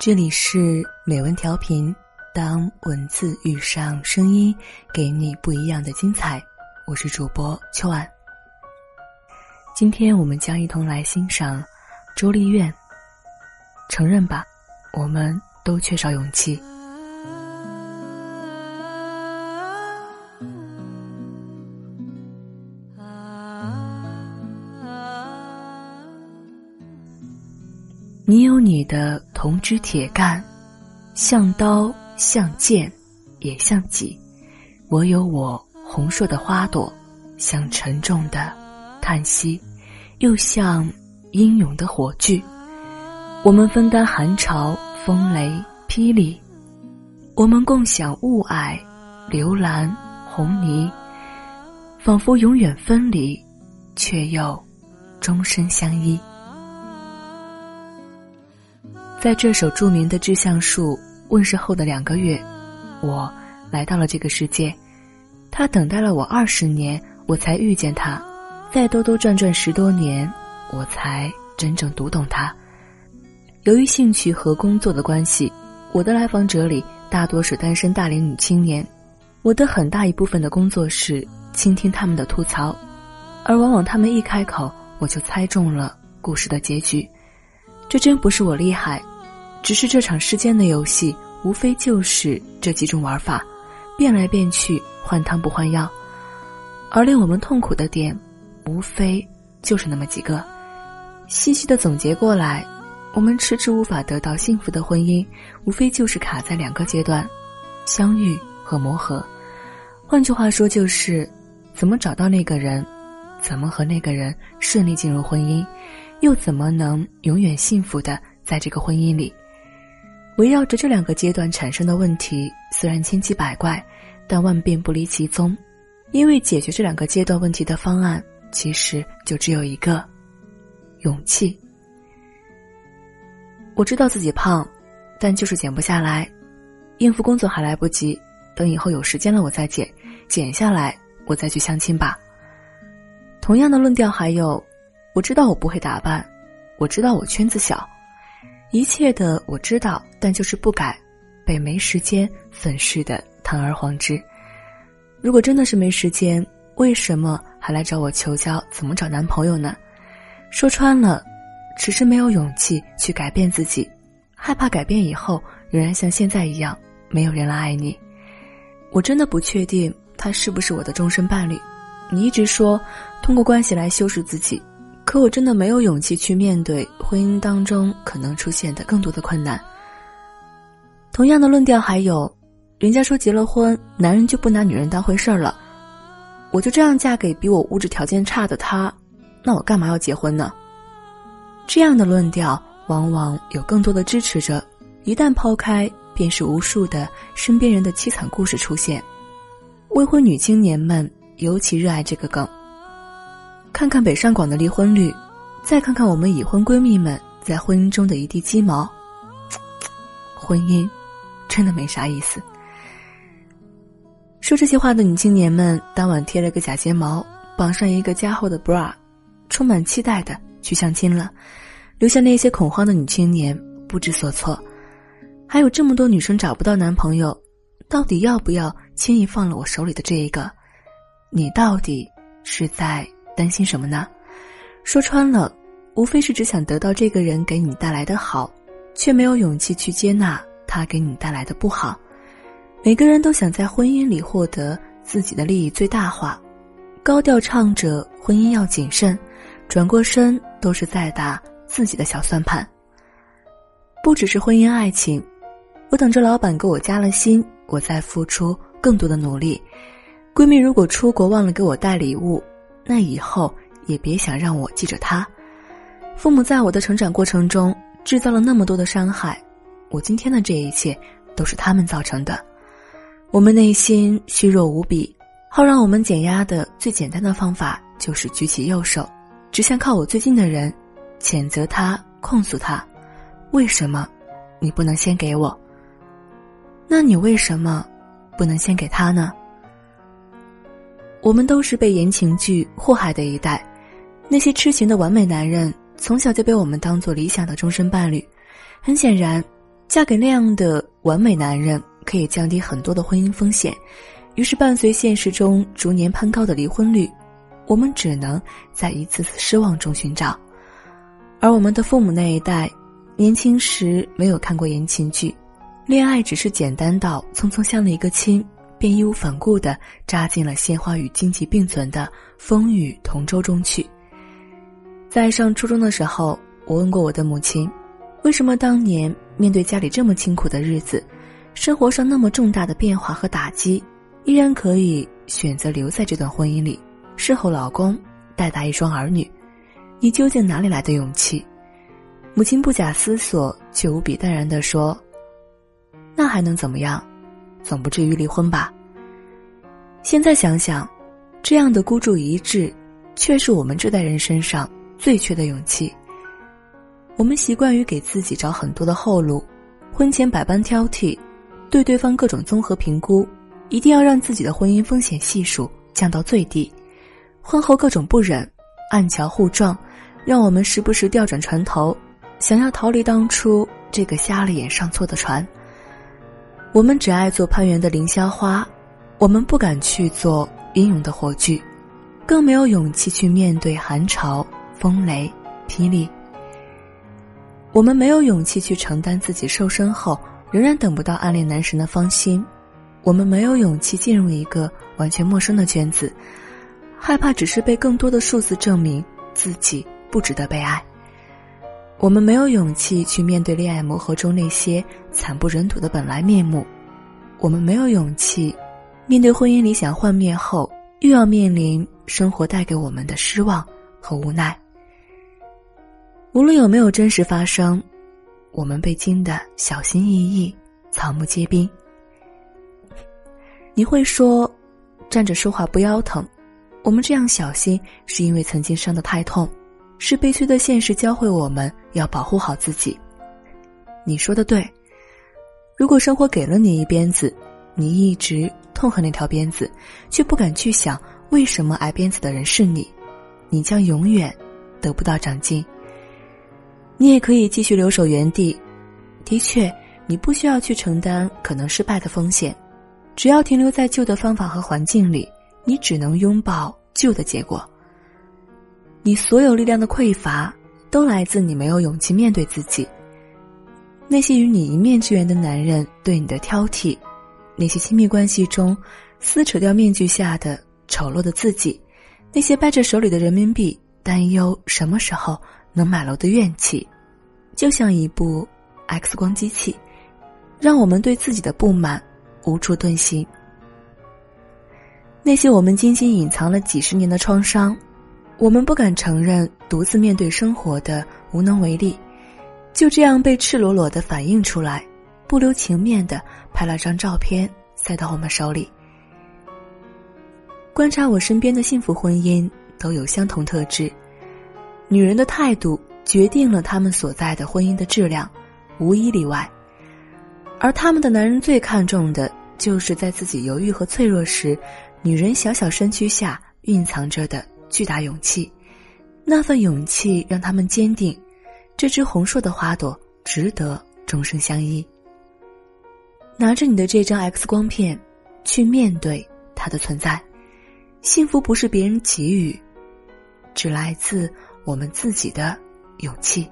这里是美文调频，当文字遇上声音，给你不一样的精彩。我是主播秋婉。今天我们将一同来欣赏周丽苑。承认吧，我们都缺少勇气。你有你的铜枝铁干，像刀像剑，也像戟；我有我红硕的花朵，像沉重的叹息，又像英勇的火炬。我们分担寒潮、风雷、霹雳，我们共享雾霭、流岚、红泥，仿佛永远分离，却又终身相依。在这首著名的《致橡树》问世后的两个月，我来到了这个世界。他等待了我二十年，我才遇见他；再兜兜转转十多年，我才真正读懂他。由于兴趣和工作的关系，我的来访者里大多是单身大龄女青年。我的很大一部分的工作是倾听他们的吐槽，而往往他们一开口，我就猜中了故事的结局。这真不是我厉害。只是这场世间的游戏，无非就是这几种玩法，变来变去，换汤不换药。而令我们痛苦的点，无非就是那么几个。细细的总结过来，我们迟迟无法得到幸福的婚姻，无非就是卡在两个阶段：相遇和磨合。换句话说，就是怎么找到那个人，怎么和那个人顺利进入婚姻，又怎么能永远幸福的在这个婚姻里。围绕着这两个阶段产生的问题，虽然千奇百怪，但万变不离其宗。因为解决这两个阶段问题的方案，其实就只有一个：勇气。我知道自己胖，但就是减不下来。应付工作还来不及，等以后有时间了我再减，减下来我再去相亲吧。同样的论调还有：我知道我不会打扮，我知道我圈子小。一切的我知道，但就是不改，被没时间粉饰的堂而皇之。如果真的是没时间，为什么还来找我求教怎么找男朋友呢？说穿了，只是没有勇气去改变自己，害怕改变以后仍然像现在一样没有人来爱你。我真的不确定他是不是我的终身伴侣。你一直说通过关系来修饰自己。可我真的没有勇气去面对婚姻当中可能出现的更多的困难。同样的论调还有，人家说结了婚，男人就不拿女人当回事儿了，我就这样嫁给比我物质条件差的他，那我干嘛要结婚呢？这样的论调往往有更多的支持者，一旦抛开，便是无数的身边人的凄惨故事出现。未婚女青年们尤其热爱这个梗。看看北上广的离婚率，再看看我们已婚闺蜜们在婚姻中的一地鸡毛，婚姻真的没啥意思。说这些话的女青年们，当晚贴了个假睫毛，绑上一个加厚的 bra，充满期待的去相亲了，留下那些恐慌的女青年不知所措。还有这么多女生找不到男朋友，到底要不要轻易放了我手里的这一个？你到底是在？担心什么呢？说穿了，无非是只想得到这个人给你带来的好，却没有勇气去接纳他给你带来的不好。每个人都想在婚姻里获得自己的利益最大化，高调唱着婚姻要谨慎，转过身都是在打自己的小算盘。不只是婚姻爱情，我等着老板给我加了薪，我再付出更多的努力。闺蜜如果出国忘了给我带礼物。那以后也别想让我记着他。父母在我的成长过程中制造了那么多的伤害，我今天的这一切都是他们造成的。我们内心虚弱无比，好让我们减压的最简单的方法就是举起右手，指向靠我最近的人，谴责他，控诉他。为什么你不能先给我？那你为什么不能先给他呢？我们都是被言情剧祸害的一代，那些痴情的完美男人从小就被我们当做理想的终身伴侣。很显然，嫁给那样的完美男人可以降低很多的婚姻风险，于是伴随现实中逐年攀高的离婚率，我们只能在一次次失望中寻找。而我们的父母那一代，年轻时没有看过言情剧，恋爱只是简单到匆匆相了一个亲。便义无反顾地扎进了鲜花与荆棘并存的风雨同舟中去。在上初中的时候，我问过我的母亲，为什么当年面对家里这么清苦的日子，生活上那么重大的变化和打击，依然可以选择留在这段婚姻里，侍候老公，带大一双儿女？你究竟哪里来的勇气？母亲不假思索，却无比淡然地说：“那还能怎么样？”总不至于离婚吧？现在想想，这样的孤注一掷，却是我们这代人身上最缺的勇气。我们习惯于给自己找很多的后路，婚前百般挑剔，对对方各种综合评估，一定要让自己的婚姻风险系数降到最低。婚后各种不忍，暗桥互撞，让我们时不时调转船头，想要逃离当初这个瞎了眼上错的船。我们只爱做攀援的凌霄花，我们不敢去做英勇的火炬，更没有勇气去面对寒潮、风雷、霹雳。我们没有勇气去承担自己瘦身后仍然等不到暗恋男神的芳心，我们没有勇气进入一个完全陌生的圈子，害怕只是被更多的数字证明自己不值得被爱。我们没有勇气去面对恋爱磨合中那些惨不忍睹的本来面目，我们没有勇气面对婚姻理想幻灭后又要面临生活带给我们的失望和无奈。无论有没有真实发生，我们被惊得小心翼翼，草木皆兵。你会说，站着说话不腰疼，我们这样小心是因为曾经伤得太痛。是悲催的现实教会我们要保护好自己。你说的对，如果生活给了你一鞭子，你一直痛恨那条鞭子，却不敢去想为什么挨鞭子的人是你，你将永远得不到长进。你也可以继续留守原地，的确，你不需要去承担可能失败的风险，只要停留在旧的方法和环境里，你只能拥抱旧的结果。你所有力量的匮乏，都来自你没有勇气面对自己。那些与你一面之缘的男人对你的挑剔，那些亲密关系中撕扯掉面具下的丑陋的自己，那些掰着手里的人民币担忧什么时候能买楼的怨气，就像一部 X 光机器，让我们对自己的不满无处遁形。那些我们精心隐藏了几十年的创伤。我们不敢承认独自面对生活的无能为力，就这样被赤裸裸的反映出来，不留情面的拍了张照片塞到我们手里。观察我身边的幸福婚姻都有相同特质，女人的态度决定了他们所在的婚姻的质量，无一例外。而他们的男人最看重的就是在自己犹豫和脆弱时，女人小小身躯下蕴藏着的。巨大勇气，那份勇气让他们坚定，这只红硕的花朵值得终生相依。拿着你的这张 X 光片，去面对它的存在。幸福不是别人给予，只来自我们自己的勇气。